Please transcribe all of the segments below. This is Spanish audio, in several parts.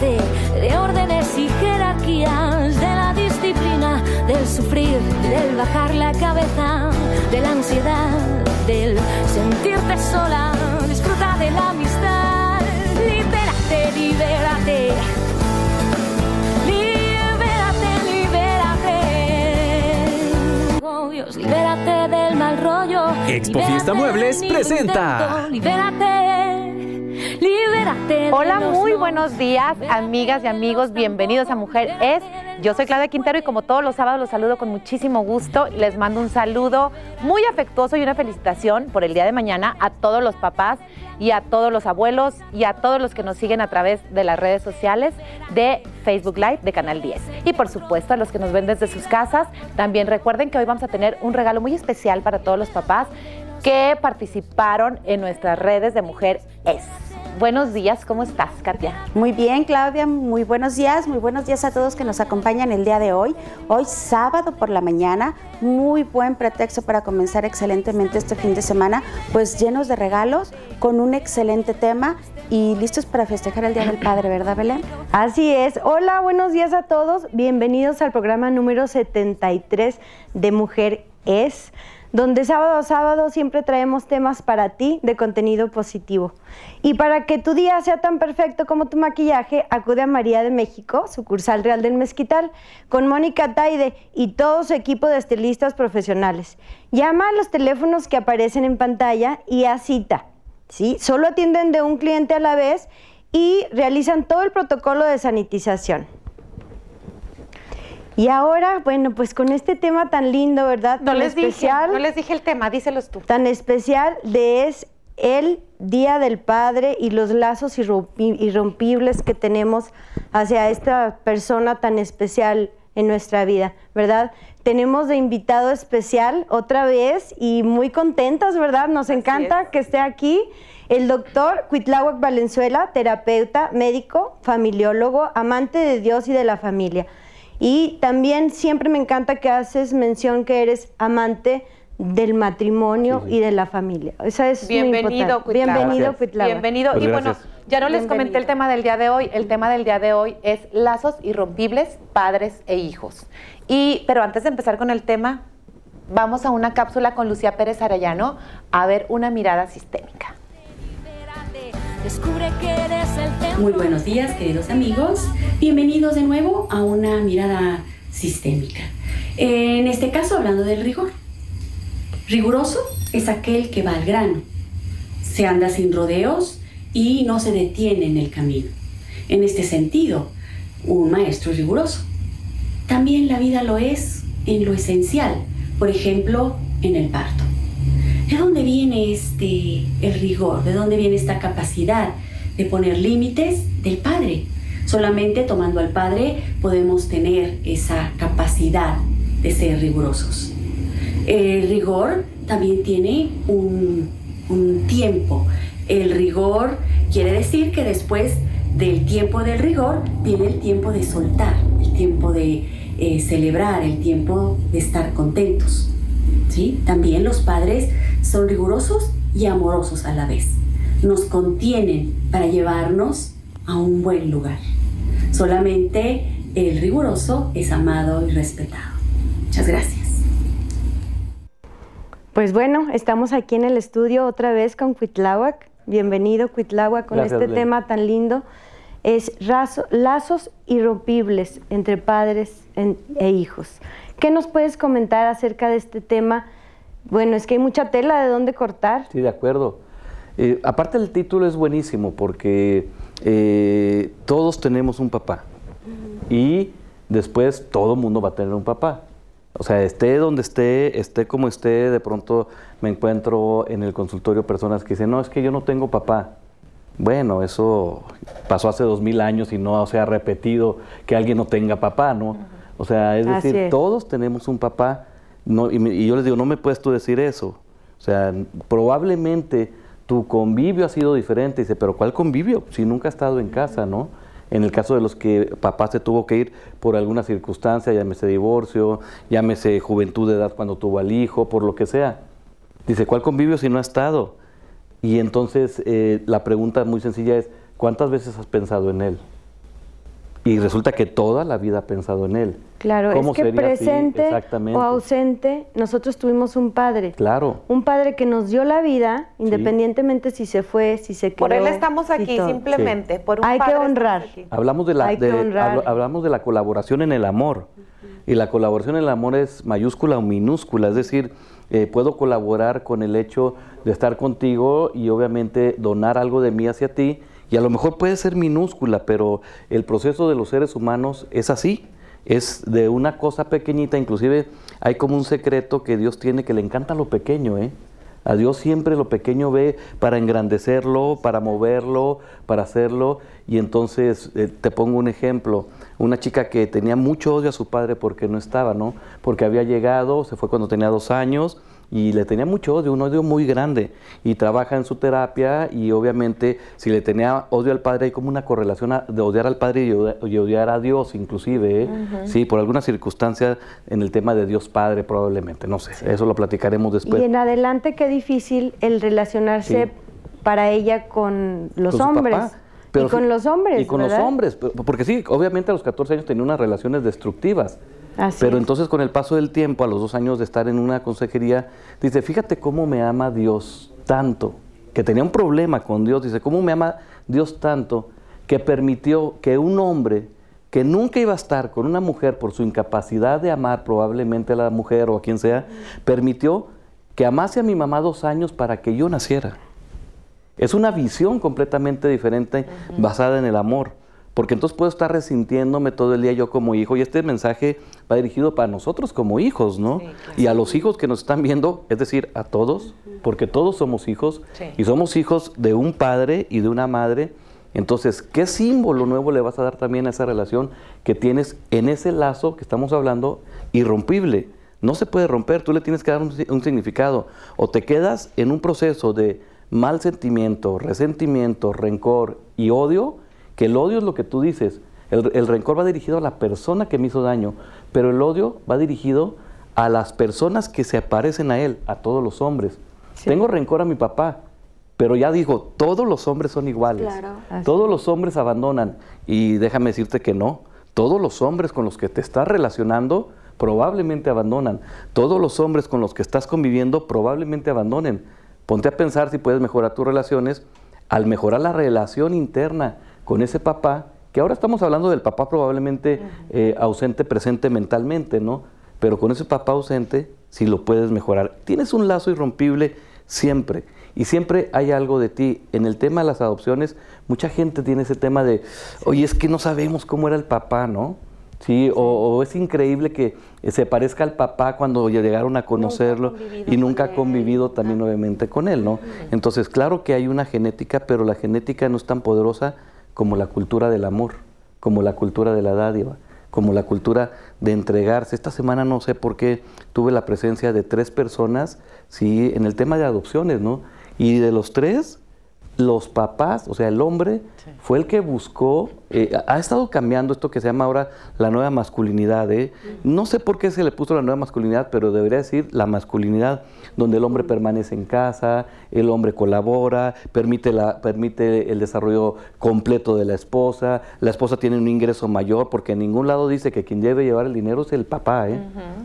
libérate de órdenes y jerarquías, de la disciplina, del sufrir, del bajar la cabeza, de la ansiedad, del sentirte sola. Disfruta de la amistad, libérate, libérate. libérate del mal rollo. Expo Fiesta Muebles presenta. Libérate, libérate. Hola, muy buenos días, amigas y amigos. Bienvenidos a Mujer Es. Yo soy Claudia Quintero y como todos los sábados los saludo con muchísimo gusto. Les mando un saludo muy afectuoso y una felicitación por el día de mañana a todos los papás y a todos los abuelos y a todos los que nos siguen a través de las redes sociales de Facebook Live de Canal 10. Y por supuesto a los que nos ven desde sus casas, también recuerden que hoy vamos a tener un regalo muy especial para todos los papás que participaron en nuestras redes de Mujer Es. Buenos días, ¿cómo estás, Katia? Muy bien, Claudia, muy buenos días, muy buenos días a todos que nos acompañan el día de hoy. Hoy sábado por la mañana, muy buen pretexto para comenzar excelentemente este fin de semana, pues llenos de regalos, con un excelente tema y listos para festejar el Día del Padre, ¿verdad, Belén? Así es. Hola, buenos días a todos. Bienvenidos al programa número 73 de Mujer Es donde sábado a sábado siempre traemos temas para ti de contenido positivo. Y para que tu día sea tan perfecto como tu maquillaje, acude a María de México, sucursal Real del Mezquital, con Mónica Taide y todo su equipo de estilistas profesionales. Llama a los teléfonos que aparecen en pantalla y a cita. ¿sí? Solo atienden de un cliente a la vez y realizan todo el protocolo de sanitización. Y ahora, bueno, pues con este tema tan lindo, ¿verdad? No tan les especial, dije, no les dije el tema, díselos tú. Tan especial de es el Día del Padre y los lazos irrompibles que tenemos hacia esta persona tan especial en nuestra vida, ¿verdad? Tenemos de invitado especial otra vez y muy contentas, ¿verdad? Nos Así encanta es. que esté aquí el doctor Cuitláhuac Valenzuela, terapeuta, médico, familiólogo, amante de Dios y de la familia. Y también siempre me encanta que haces mención que eres amante del matrimonio Sí, sí. y de la familia. Esa es muy Bienvenido, importante. Cuitláhuac. Bienvenido. Cuitláhuac. Bienvenido. Pues y bueno, ya no les comenté el tema del día de hoy. El tema del día de hoy es lazos irrompibles, padres e hijos. Y, pero antes de empezar con el tema, vamos a una cápsula con Lucía Pérez Arellano a ver una mirada sistémica. Descubre que eres el. Muy buenos días, queridos amigos. Bienvenidos de nuevo a una mirada sistémica. En este caso, hablando del rigor. Riguroso es aquel que va al grano, se anda sin rodeos y no se detiene en el camino. En este sentido, un maestro es riguroso. También la vida lo es en lo esencial, por ejemplo, en el parto. ¿De dónde viene este el rigor? ¿De dónde viene esta capacidad de poner límites del padre? Solamente tomando al padre podemos tener esa capacidad de ser rigurosos. El rigor también tiene un, un tiempo. El rigor quiere decir que después del tiempo del rigor viene el tiempo de soltar, el tiempo de eh, celebrar, el tiempo de estar contentos. ¿sí? También los padres son rigurosos y amorosos a la vez. Nos contienen para llevarnos a un buen lugar. Solamente el riguroso es amado y respetado. Muchas gracias. Pues bueno, estamos aquí en el estudio otra vez con Cuitláhuac. Bienvenido, Cuitláhuac, con Gracias, este tema tan lindo. Es razo- lazos irrompibles entre padres en- e hijos. ¿Qué nos puedes comentar acerca de este tema? Bueno, es que hay mucha tela de dónde cortar. Sí, de acuerdo. Eh, aparte el título es buenísimo porque eh, todos tenemos un papá y después todo mundo va a tener un papá. O sea, esté donde esté, esté como esté, de pronto me encuentro en el consultorio personas que dicen, no, es que yo no tengo papá. Bueno, eso pasó hace dos mil años y no se ha repetido que alguien no tenga papá, ¿no? O sea, es Así decir, es. todos tenemos un papá. No, y, me- y yo les digo, no me puedes tú decir eso. O sea, probablemente tu convivio ha sido diferente. Dice, pero ¿cuál convivio? Si nunca has estado en casa, ¿no? En el caso de los que papá se tuvo que ir por alguna circunstancia, llámese divorcio, llámese juventud de edad cuando tuvo al hijo, por lo que sea. Dice, ¿cuál convivio si no ha estado? Y entonces eh, la pregunta muy sencilla es, ¿cuántas veces has pensado en él? Y resulta que toda la vida ha pensado en él. Claro, ¿Cómo es que presente o ausente, nosotros tuvimos un padre. Claro. Un padre que nos dio la vida, independientemente si se fue, si se quedó. Por él estamos aquí, simplemente. Por un Hay que padre honrar. Hablamos de la, Hay que de- honrar. habl- hablamos de la colaboración en el amor. Y la colaboración en el amor es mayúscula o minúscula, es decir, eh, puedo colaborar con el hecho de estar contigo y obviamente donar algo de mí hacia ti. Y a lo mejor puede ser minúscula, pero el proceso de los seres humanos es así. Es de una cosa pequeñita, inclusive hay como un secreto que Dios tiene que le encanta lo pequeño, ¿eh? A Dios siempre lo pequeño ve para engrandecerlo, para moverlo, para hacerlo. Y entonces eh, te pongo un ejemplo. Una chica que tenía mucho odio a su padre porque no estaba, ¿no? Porque había llegado, se fue cuando tenía dos años y le tenía mucho odio, un odio muy grande. Y trabaja en su terapia y obviamente si le tenía odio al padre hay como una correlación a- de odiar al padre y odi- y odiar a Dios inclusive, ¿eh? Sí, por alguna circunstancia en el tema de Dios Padre probablemente, no sé, eso lo platicaremos después. Y en adelante qué difícil el relacionarse Sí. para ella con los con su hombres. papá. Pero y con los hombres. Y con ¿verdad? los hombres, porque sí, obviamente a los 14 años tenía unas relaciones destructivas. Así pero es. entonces con el paso del tiempo, a los dos años de estar en una consejería, dice, fíjate cómo me ama Dios tanto, que tenía un problema con Dios, dice, cómo me ama Dios tanto, que permitió que un hombre que nunca iba a estar con una mujer por su incapacidad de amar probablemente a la mujer o a quien sea, permitió que amase a mi mamá dos años para que yo naciera. Es una visión completamente diferente basada en el amor. Porque entonces puedo estar resintiéndome todo el día yo como hijo. Y este mensaje va dirigido para nosotros como hijos, ¿no? Y a los hijos que nos están viendo, es decir, a todos, porque todos somos hijos. Sí. Y somos hijos de un padre y de una madre. Entonces, ¿qué símbolo nuevo le vas a dar también a esa relación que tienes en ese lazo que estamos hablando, irrompible? No se puede romper, tú le tienes que dar un, un significado. O te quedas en un proceso de mal sentimiento, resentimiento, rencor y odio, que el odio es lo que tú dices. El, el rencor va dirigido a la persona que me hizo daño, pero el odio va dirigido a las personas que se parecen a él, a todos los hombres. Tengo rencor a mi papá, pero ya digo, todos los hombres son iguales. Claro. Todos los hombres abandonan. Y déjame decirte que no. Todos los hombres con los que te estás relacionando probablemente abandonan. Todos los hombres con los que estás conviviendo probablemente abandonen. Ponte a pensar si puedes mejorar tus relaciones al mejorar la relación interna con ese papá, que ahora estamos hablando del papá probablemente eh, ausente, presente mentalmente, ¿no? Pero con ese papá ausente, si lo puedes mejorar. Tienes un lazo irrompible siempre. Y siempre hay algo de ti. En el tema de las adopciones, mucha gente tiene ese tema de, oye, es que no sabemos cómo era el papá, ¿no? Sí, o, o es increíble que se parezca al papá cuando llegaron a conocerlo y nunca ha convivido también obviamente con él, ¿no? Entonces, claro que hay una genética, pero la genética no es tan poderosa como la cultura del amor, como la cultura de la dádiva, como la cultura de entregarse. Esta semana no sé por qué tuve la presencia de tres personas, sí, en el tema de adopciones, ¿no? Y de los tres, los papás, o sea, el hombre, fue el que buscó, eh, ha estado cambiando esto que se llama ahora la nueva masculinidad. ¿eh? No sé por qué se le puso la nueva masculinidad, pero debería decir la masculinidad, donde el hombre permanece en casa, el hombre colabora, permite, la, permite el desarrollo completo de la esposa, la esposa tiene un ingreso mayor, porque en ningún lado dice que quien debe llevar el dinero es el papá. ¿eh?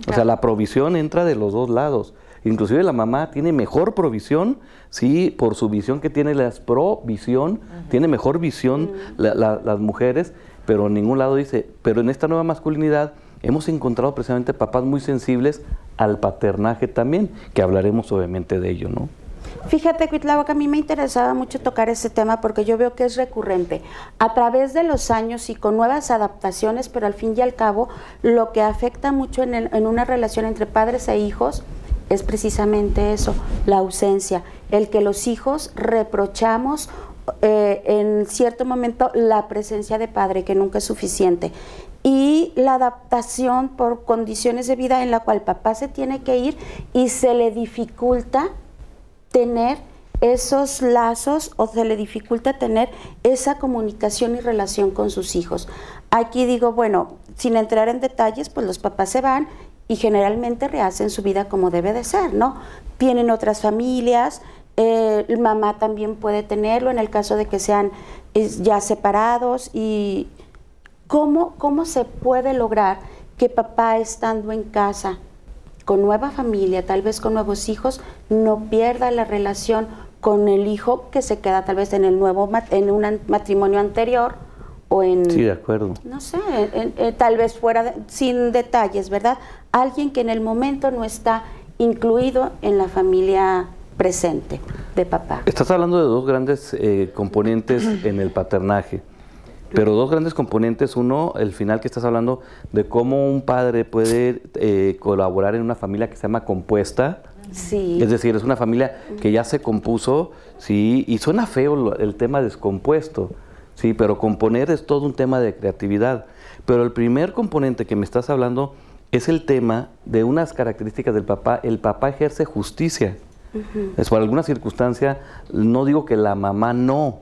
O sea, la provisión entra de los dos lados. Inclusive la mamá tiene mejor provisión, sí, por su visión que tiene la provisión, tiene mejor visión la- la- las mujeres, pero en ningún lado dice, pero en esta nueva masculinidad hemos encontrado precisamente papás muy sensibles al paternaje también, que hablaremos obviamente de ello, ¿no? Fíjate, que a mí me interesaba mucho tocar ese tema porque yo veo que es recurrente. A través de los años y con nuevas adaptaciones, pero al fin y al cabo, lo que afecta mucho en, el- en una relación entre padres e hijos es precisamente eso, la ausencia, el que los hijos reprochamos eh, en cierto momento la presencia de padre, que nunca es suficiente. Y la adaptación por condiciones de vida en la cual papá se tiene que ir y se le dificulta tener esos lazos o se le dificulta tener esa comunicación y relación con sus hijos. Aquí digo, bueno, sin entrar en detalles, pues los papás se van y generalmente rehacen su vida como debe de ser, ¿no? Tienen otras familias, eh, el mamá también puede tenerlo en el caso de que sean es, ya separados y ¿Cómo, ¿Cómo se puede lograr que papá estando en casa con nueva familia, tal vez con nuevos hijos, no pierda la relación con el hijo que se queda tal vez en el nuevo en un matrimonio anterior o en sí de acuerdo no sé tal vez fuera sin detalles verdad alguien que en el momento no está incluido en la familia presente de papá estás hablando de dos grandes eh, componentes en el paternaje pero dos grandes componentes. Uno, el final que estás hablando de cómo un padre puede eh, colaborar en una familia que se llama compuesta. Sí. Es decir, es una familia que ya se compuso, sí, y suena feo el tema descompuesto, sí, pero componer es todo un tema de creatividad. Pero el primer componente que me estás hablando es el tema de unas características del papá. El papá ejerce justicia. Es por alguna circunstancia, no digo que la mamá no,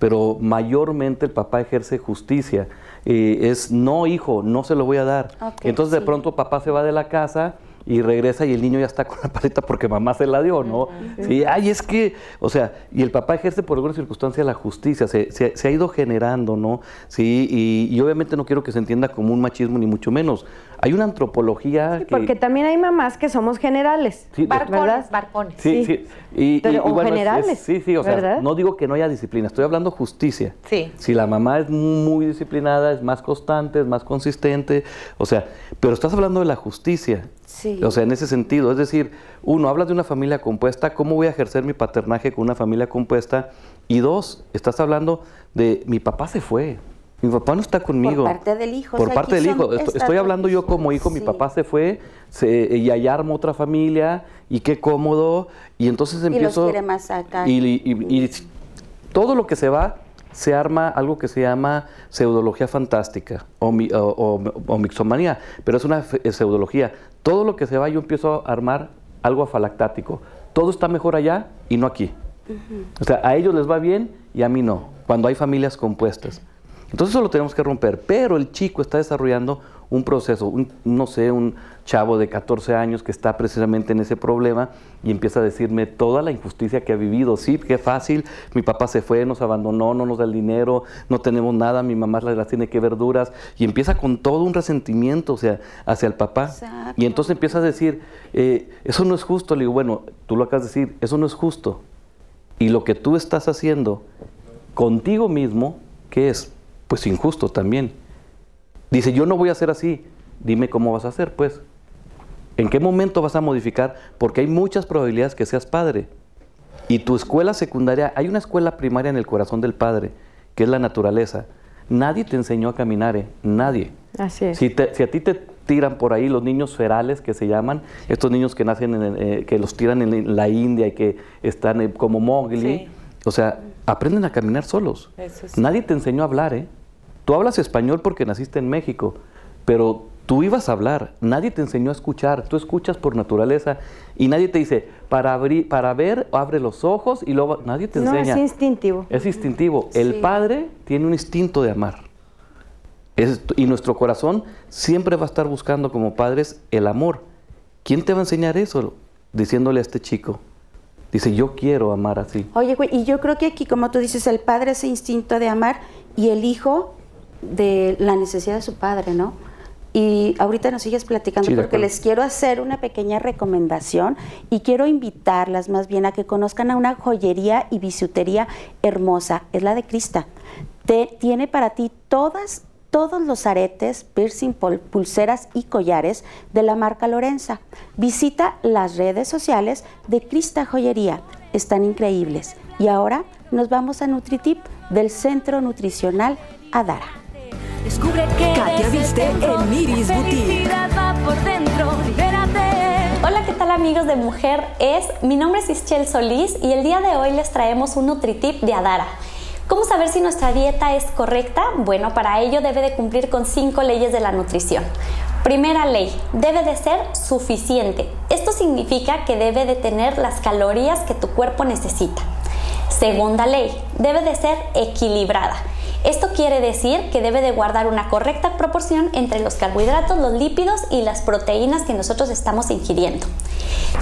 pero mayormente el papá ejerce justicia. Eh, es no, hijo, no se lo voy a dar. Entonces de pronto papá se va de la casa y regresa y el niño ya está con la paleta porque mamá se la dio, ¿no? Sí, ay, es que, o sea, y el papá ejerce por alguna circunstancia la justicia, se, se, ha ido generando, ¿no? Sí, y, y, obviamente no quiero que se entienda como un machismo ni mucho menos. Hay una antropología. porque también hay mamás que somos generales. Sí, barcones, barcones. Sí, sí. Y, o generales. sí, sí, o sea, no digo que no haya disciplina, estoy hablando justicia. Sí. Si la mamá es muy disciplinada, es más constante, es más consistente, o sea, pero estás hablando de la justicia. Sí. O sea, en ese sentido, es decir, uno, hablas de una familia compuesta, ¿cómo voy a ejercer mi paternaje con una familia compuesta? Y dos, estás hablando de mi papá se fue. Mi papá no está conmigo. Por parte del hijo. Por parte del hijo. Estoy hablando yo como hijo, mi papá se fue y allá armó otra familia y qué cómodo. Y entonces empiezo... Y los quiere más acá. Y, todo lo que se va, se arma algo que se llama pseudología fantástica o, o, mixomanía, pero es una pseudología. Todo lo que se va, yo empiezo a armar algo afalactático. Todo está mejor allá y no aquí. O sea, a ellos les va bien y a mí no, cuando hay familias compuestas. Entonces eso lo tenemos que romper, pero el chico está desarrollando un proceso, no sé, un chavo de 14 años que está precisamente en ese problema y empieza a decirme toda la injusticia que ha vivido. Sí, qué fácil, mi papá se fue, nos abandonó, no nos da el dinero, no tenemos nada, mi mamá las, tiene que verduras y empieza con todo un resentimiento o sea, hacia el papá. Y entonces empieza a decir, eh, eso no es justo. Le digo, bueno, tú lo acabas de decir, eso no es justo. Y lo que tú estás haciendo contigo mismo, ¿qué es? pues injusto también. Dice, yo no voy a hacer así, dime cómo vas a hacer, pues. ¿En qué momento vas a modificar? Porque hay muchas probabilidades que seas padre. Y tu escuela secundaria, hay una escuela primaria en el corazón del padre, que es la naturaleza. Nadie te enseñó a caminar, ¿eh? nadie. Así es. Si, a ti te tiran por ahí los niños ferales que se llaman, estos niños que nacen, en, eh, que los tiran en la India y que están eh, como Mowgli, o sea, aprenden a caminar solos. Nadie te enseñó a hablar, ¿eh? Tú hablas español porque naciste en México, pero tú ibas a hablar, nadie te enseñó a escuchar, tú escuchas por naturaleza y nadie te dice, para, abrir, para ver, abre los ojos y luego nadie te enseña. es instintivo. Es instintivo. El padre tiene un instinto de amar. y nuestro corazón siempre va a estar buscando como padres el amor. ¿Quién te va a enseñar eso? Diciéndole a este chico. Dice, yo quiero amar así. Oye, güey, y yo creo que aquí, como tú dices, el padre ese instinto de amar y el hijo de la necesidad de su padre, ¿no? Y ahorita nos sigues platicando porque les quiero hacer una pequeña recomendación y quiero invitarlas más bien a que conozcan a una joyería y bisutería hermosa, es la de Crista. Te, tiene para ti todas todos los aretes, piercing, pulseras y collares de la marca Lorenza. Visita las redes sociales de Crista Joyería, están increíbles. Y ahora nos vamos a NutriTip del Centro Nutricional Adara. Descubre que Katia viste en Miris Boutique. Hola, ¿qué tal amigos de Mujer Es? Mi nombre es Ischel Solís y el día de hoy les traemos un NutriTip de Adara. ¿Cómo saber si nuestra dieta es correcta? Bueno, para ello debe de cumplir con cinco leyes de la nutrición. Primera ley, debe de ser suficiente. Esto significa que debe de tener las calorías que tu cuerpo necesita. Segunda ley, debe de ser equilibrada. Esto quiere decir que debe de guardar una correcta proporción entre los carbohidratos, los lípidos y las proteínas que nosotros estamos ingiriendo.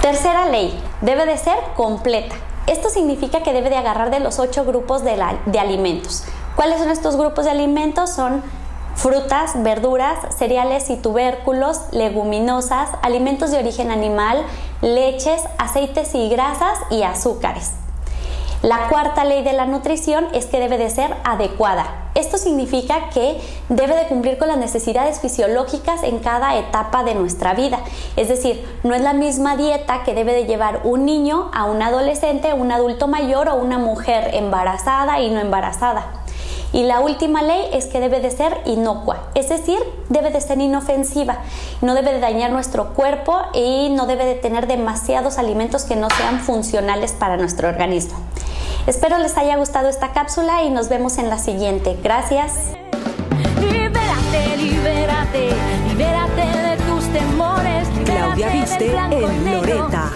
Tercera ley, debe de ser completa. Esto significa que debe de agarrar de los ocho grupos de, alimentos. ¿Cuáles son estos grupos de alimentos? Son frutas, verduras, cereales y tubérculos, leguminosas, alimentos de origen animal, leches, aceites y grasas y azúcares. La cuarta ley de la nutrición es que debe de ser adecuada. Esto significa que debe de cumplir con las necesidades fisiológicas en cada etapa de nuestra vida. Es decir, no es la misma dieta que debe de llevar un niño a un adolescente, un adulto mayor o una mujer embarazada y no embarazada. Y la última ley es que debe de ser inocua, es decir, debe de ser inofensiva, no debe de dañar nuestro cuerpo y no debe de tener demasiados alimentos que no sean funcionales para nuestro organismo. Espero les haya gustado esta cápsula y nos vemos en la siguiente. Gracias. Libérate, libérate, libérate de tus temores. Claudia Viste en Loreta.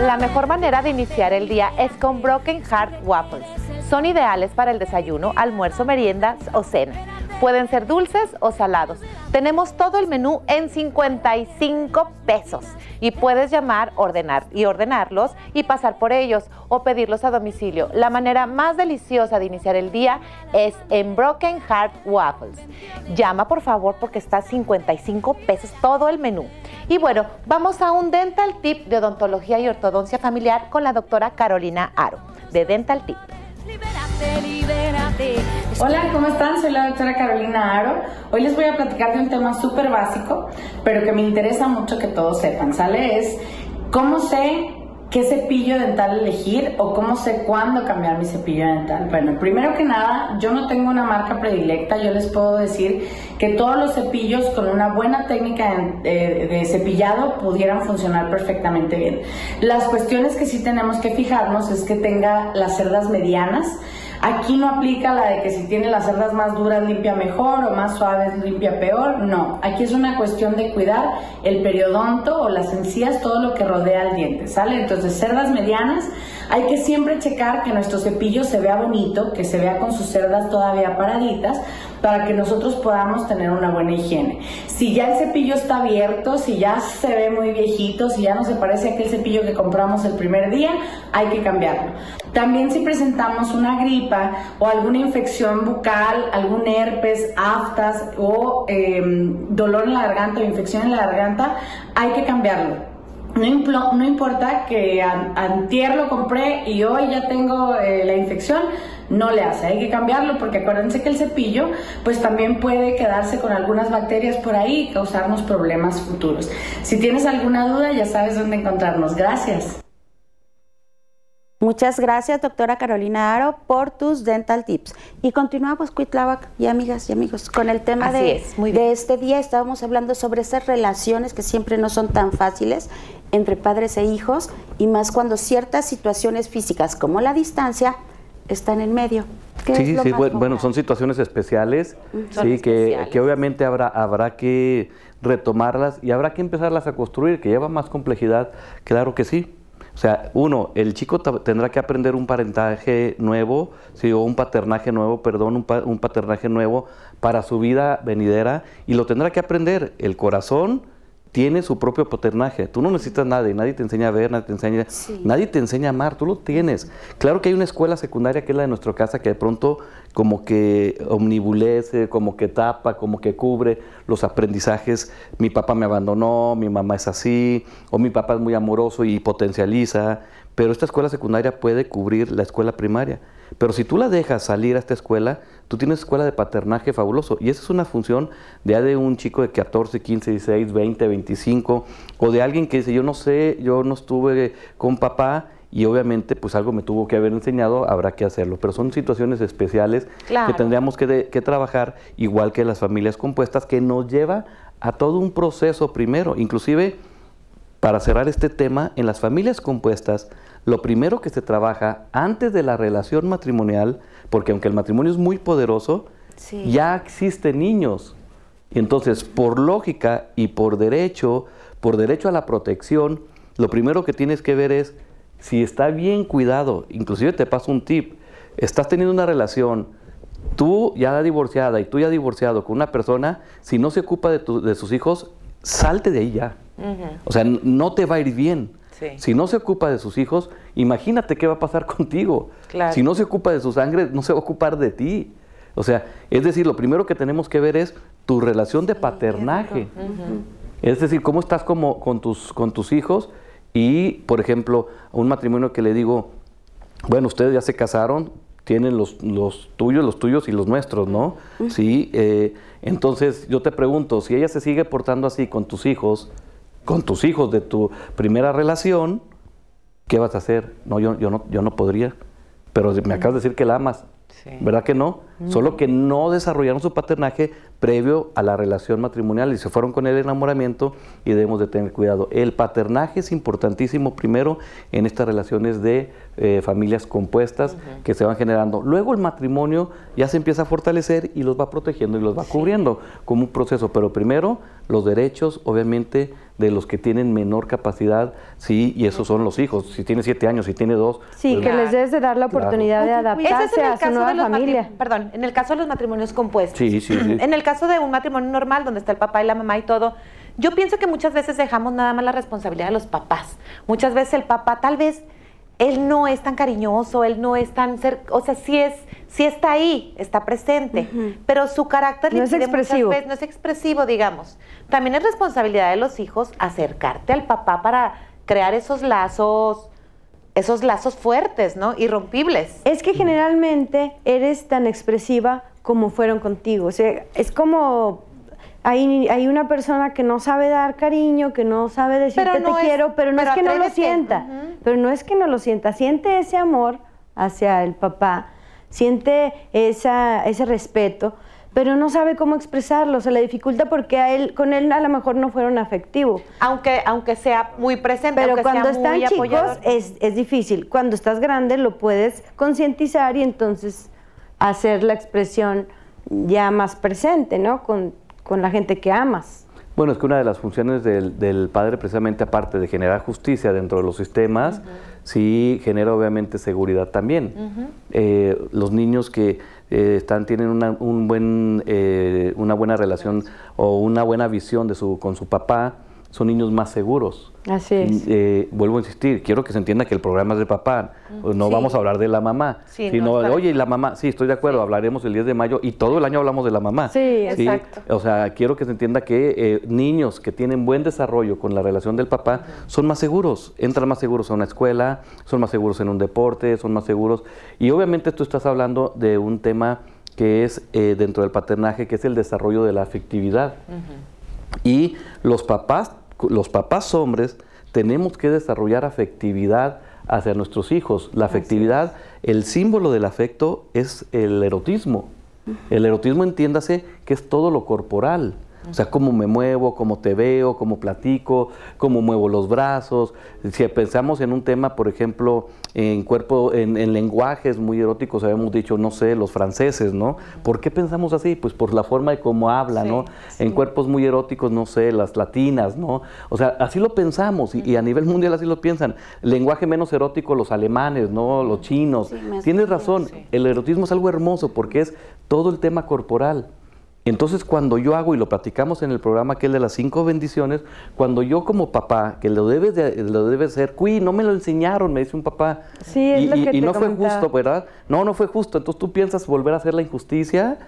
La mejor manera de iniciar el día es con Broken Heart Waffles. Son ideales para el desayuno, almuerzo, meriendas o cena. Pueden ser dulces o salados. Tenemos todo el menú en 55 pesos y puedes llamar, ordenar y ordenarlos y pasar por ellos o pedirlos a domicilio. La manera más deliciosa de iniciar el día es en Broken Heart Waffles. Llama por favor porque está a 55 pesos todo el menú. Y bueno, vamos a un dental tip de odontología y ortodoncia familiar con la doctora Carolina Aro de Dental Tip. Hola, ¿cómo están? Soy la doctora Carolina Aro. Hoy les voy a platicar de un tema súper básico, pero que me interesa mucho que todos sepan, ¿sale? Es cómo sé qué cepillo dental elegir o cómo sé cuándo cambiar mi cepillo dental. Bueno, primero que nada, yo no tengo una marca predilecta, yo les puedo decir que todos los cepillos con una buena técnica de, de cepillado pudieran funcionar perfectamente bien. Las cuestiones que sí tenemos que fijarnos es que tenga las cerdas medianas, Aquí no aplica la de que si tiene las cerdas más duras limpia mejor o más suaves limpia peor. No, aquí es una cuestión de cuidar el periodonto o las encías, todo lo que rodea al diente, ¿sale? Entonces, cerdas medianas, hay que siempre checar que nuestro cepillo se vea bonito, que se vea con sus cerdas todavía paraditas, para que nosotros podamos tener una buena higiene. Si ya el cepillo está abierto, si ya se ve muy viejito, si ya no se parece a aquel cepillo que compramos el primer día, hay que cambiarlo. También si presentamos una gripa o alguna infección bucal, algún herpes, aftas o em, dolor en la garganta o infección en la garganta, hay que cambiarlo. No, importa que antier lo compré y hoy ya tengo eh, la infección, no le hace, hay que cambiarlo porque acuérdense que el cepillo pues también puede quedarse con algunas bacterias por ahí y causarnos problemas futuros. Si tienes alguna duda ya sabes dónde encontrarnos. Gracias. Muchas gracias, doctora Carolina Aro, por tus dental tips. Y continuamos, Cuitláhuac y amigas y amigos, con el tema de, de este día. Estábamos hablando sobre esas relaciones que siempre no son tan fáciles entre padres e hijos, y más cuando ciertas situaciones físicas como la distancia están en medio. Sí, sí, bueno, son situaciones especiales, sí, Que, que, obviamente habrá, habrá que retomarlas y habrá que empezarlas a construir, que lleva más complejidad, claro que sí. O sea, uno, el chico tendrá que aprender un parentaje nuevo, sí, o un paternaje nuevo, perdón, un, un paternaje nuevo para su vida venidera y lo tendrá que aprender el corazón, tiene su propio paternaje. Tú no necesitas nada, nadie te enseña a ver, nadie te enseña, nadie te enseña a amar, tú lo tienes. Claro que hay una escuela secundaria que es la de nuestra casa que de pronto como que omnibulece, como que tapa, como que cubre los aprendizajes. Mi papá me abandonó, mi mamá es así, o mi papá es muy amoroso y potencializa. Pero esta escuela secundaria puede cubrir la escuela primaria. Pero si tú la dejas salir a esta escuela, tú tienes escuela de paternaje fabuloso. Y esa es una función de, de un chico de 14, 15, 16, 20, 25, o de alguien que dice, yo no sé, yo no estuve con papá y obviamente pues algo me tuvo que haber enseñado, habrá que hacerlo. Pero son situaciones especiales que tendríamos que, que trabajar, igual que las familias compuestas, que nos lleva a todo un proceso primero, inclusive para cerrar este tema, en las familias compuestas, lo primero que se trabaja antes de la relación matrimonial, porque aunque el matrimonio es muy poderoso, ya existen niños. Y entonces, por lógica y por derecho, por derecho a la protección, lo primero que tienes que ver es si está bien cuidado. Inclusive te paso un tip. Estás teniendo una relación, tú ya divorciada y tú ya divorciado con una persona, si no se ocupa de, de sus hijos, salte de ahí ya. O sea, no te va a ir bien. Si no se ocupa de sus hijos, imagínate qué va a pasar contigo. Si no se ocupa de su sangre, no se va a ocupar de ti. O sea, es decir, lo primero que tenemos que ver es tu relación de paternaje. Es decir, cómo estás como con tus, con tus hijos y, por ejemplo, un matrimonio que le digo, bueno, ustedes ya se casaron, tienen los, los tuyos, los tuyos y los nuestros, ¿no? Sí, eh, entonces yo te pregunto, si ella se sigue portando así con tus hijos, con tus hijos de tu primera relación, ¿qué vas a hacer? No, yo, yo, no, yo no podría. Pero me acabas de decir que la amas. ¿Verdad que no? Solo que no desarrollaron su paternaje previo a la relación matrimonial y se fueron con el enamoramiento y debemos de tener cuidado. El paternaje es importantísimo primero en estas relaciones de eh, familias compuestas que se van generando. Luego el matrimonio ya se empieza a fortalecer y los va protegiendo y los va cubriendo como un proceso. Pero primero los derechos, obviamente, de los que tienen menor capacidad, sí, y esos son los hijos. Si tiene siete años, si tiene dos. Sí, pues, que les debes de dar la oportunidad de adaptarse a su nueva familia. Perdón, en el caso de los matrimonios compuestos. Sí, sí, sí. En el caso de un matrimonio normal, donde está el papá y la mamá y todo, yo pienso que muchas veces dejamos nada más la responsabilidad de los papás. Muchas veces el papá, tal vez, él no es tan cariñoso, él no es tan cerca, o sea, sí es, sí está ahí, está presente, pero su carácter No es expresivo. veces- no es expresivo, digamos. También es responsabilidad de los hijos acercarte al papá para crear esos lazos, esos lazos fuertes, ¿no? Irrompibles. Es que generalmente eres tan expresiva como fueron contigo. O sea, es como hay, hay una persona que no sabe dar cariño, que no sabe decirte no te es- quiero, pero no pero es que no lo sienta. Pero no es que no lo sienta. Siente ese amor hacia el papá, siente esa, ese respeto, pero no sabe cómo expresarlo. Se le dificulta porque a él, con él a lo mejor no fueron afectivos. Aunque, aunque sea muy presente, Pero cuando sea están muy chicos apoyador. es, es difícil. Cuando estás grande lo puedes concientizar y entonces hacer la expresión ya más presente, ¿no? Con, con la gente que amas. Bueno, es que una de las funciones del, del padre, precisamente aparte de generar justicia dentro de los sistemas, sí genera obviamente seguridad también. Eh, los niños que eh, están tienen una, un buen, eh, una buena relación o una buena visión de su, con su papá, son niños más seguros. Así es. Eh, vuelvo a insistir, quiero que se entienda que el programa es de papá, no Sí. vamos a hablar de la mamá, Sí, sino no, de, oye, la mamá, sí, estoy de acuerdo, hablaremos el 10 de mayo y todo el año hablamos de la mamá. Sí, exacto. O sea, quiero que se entienda que eh, niños que tienen buen desarrollo con la relación del papá son más seguros, entran más seguros a una escuela, son más seguros en un deporte, son más seguros. Y obviamente tú estás hablando de un tema que es eh, dentro del paternaje, que es el desarrollo de la afectividad. Y los papás, los papás hombres, tenemos que desarrollar afectividad hacia nuestros hijos. La afectividad, el símbolo del afecto es el erotismo. El erotismo entiéndase que es todo lo corporal. O sea, cómo me muevo, cómo te veo, cómo platico, cómo muevo los brazos. Si pensamos en un tema, por ejemplo, en cuerpo, en, en lenguajes muy eróticos, habíamos dicho, no sé, los franceses, ¿no? ¿Por qué pensamos así? Pues por la forma de cómo habla, ¿no? En cuerpos muy eróticos, no sé, las latinas, ¿no? O sea, así lo pensamos y, y a nivel mundial así lo piensan. Lenguaje menos erótico, los alemanes, ¿no? Los chinos. Sí, Tienes razón, el erotismo es algo hermoso porque es todo el tema corporal. Entonces, cuando yo hago, y lo platicamos en el programa aquel de las cinco bendiciones, cuando yo como papá, que lo debes de, lo debes hacer, cuí, no me lo enseñaron, me dice un papá. Sí, es y, lo y- que y te no fue justo, ¿verdad? No, no fue justo. Entonces tú piensas volver a hacer la injusticia.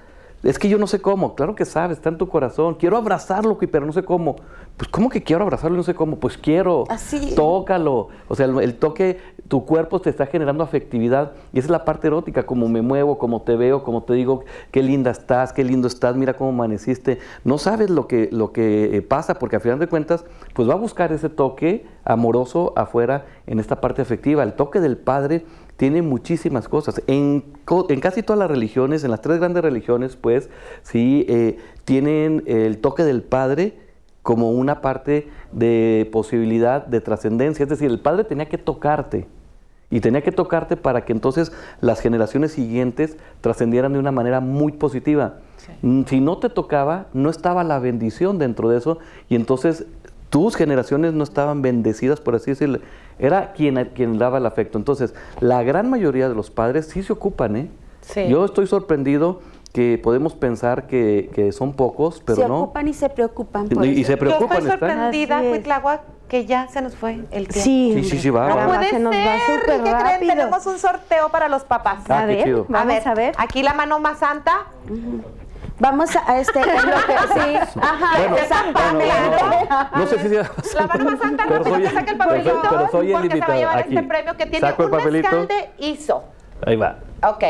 Es que yo no sé cómo. Claro que sabes, está en tu corazón. Quiero abrazarlo, pero no sé cómo. Pues, ¿cómo que quiero abrazarlo y no sé cómo? Pues quiero. Así. Tócalo. O sea, el, el toque, tu cuerpo te está generando afectividad. Y esa es la parte erótica, como me muevo, como te veo, como te digo, qué linda estás, qué lindo estás, mira cómo amaneciste. No sabes lo que, lo que eh, pasa, porque a final de cuentas, pues va a buscar ese toque amoroso afuera en esta parte afectiva. El toque del padre tiene muchísimas cosas. En, en casi todas las religiones, en las tres grandes religiones, pues, sí, eh, tienen el toque del padre como una parte de posibilidad de trascendencia. Es decir, el padre tenía que tocarte. Y tenía que tocarte para que entonces las generaciones siguientes trascendieran de una manera muy positiva. Mm, Si no te tocaba, no estaba la bendición dentro de eso y entonces tus generaciones no estaban bendecidas, por así decirlo. Era quien, quien daba el afecto. Entonces, la gran mayoría de los padres sí se ocupan, ¿eh? Sí. Yo estoy sorprendido que podemos pensar que, que son pocos, pero se no. ocupan y se preocupan. Y- por y eso. se preocupan, Yo estoy sorprendida, que ya se nos fue el tiempo. Sí, Sí, sí, sí, va, No va. puede se nos va ser. súper ¿Y qué creen? rápido. Tenemos un sorteo para los papás. Ah, a ver, chido. vamos a ver. Aquí la mano más santa. Vamos a este, en lo que sí, ajá, Bueno, exactamente. bueno, no, no sé si sea- La mano más santa, Pero rápido soy- que saque el pero soy- papelito. pero soy el porque se va a llevar Aquí. este premio que tiene un mezcal de ISO. Ahí va. Ok.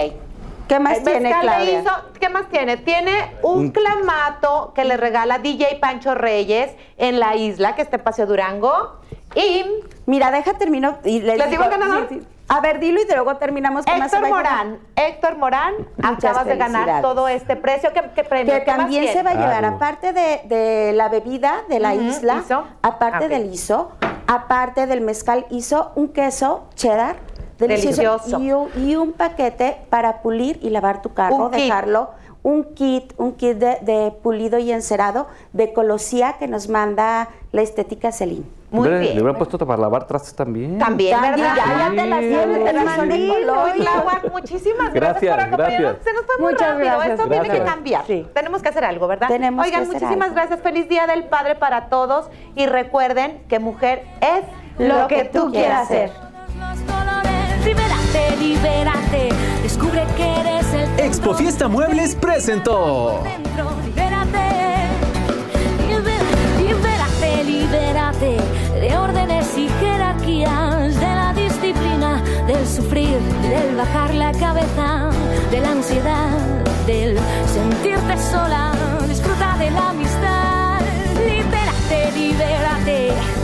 ¿Qué más El tiene, Claudia? ¿qué más tiene? Tiene un, Un- clamato que le regala DJ Pancho Reyes en la isla, que está en Paseo Durango. Y Mira, deja termino y les, ¿Les digo el ganador? sí, sí. A ver, dilo y luego terminamos con Héctor. Morán, Héctor Morán, Muchas acabas de ganar todo este precio. ¿Qué, qué premio? Que ¿Qué más también se va a llevar, Ah, aparte de, de la bebida de la isla, ISO. aparte Ah, del ISO, aparte del mezcal ISO, un queso cheddar delicioso, Delicioso. Y, un, y un paquete para pulir y lavar tu carro, Un kit. dejarlo. Un kit, un kit de, de pulido y encerado de Colosía que nos manda la estética Celine. Muy Hombre, bien. Le hubieran puesto para lavar trastes también. También, También, ¿verdad? ya, ya te las Sí, tienes, te las son muchísimas gracias, Gracias, por acompañarnos. Se nos fue muy Muchas rápido. gracias. Esto tiene que cambiar. Sí. Tenemos que hacer algo, ¿verdad? Tenemos que Oigan, hacer muchísimas algo. gracias. Feliz Día del Padre para todos. Y recuerden que mujer es Lo que tú quieras ser. Libérate, libérate, descubre que eres el centro. Expo Fiesta Muebles presentó. Libérate, libérate, libérate de órdenes y jerarquías, de la disciplina, del sufrir, del bajar la cabeza, de la ansiedad, del sentirte sola. Disfruta de la amistad. Libérate, libérate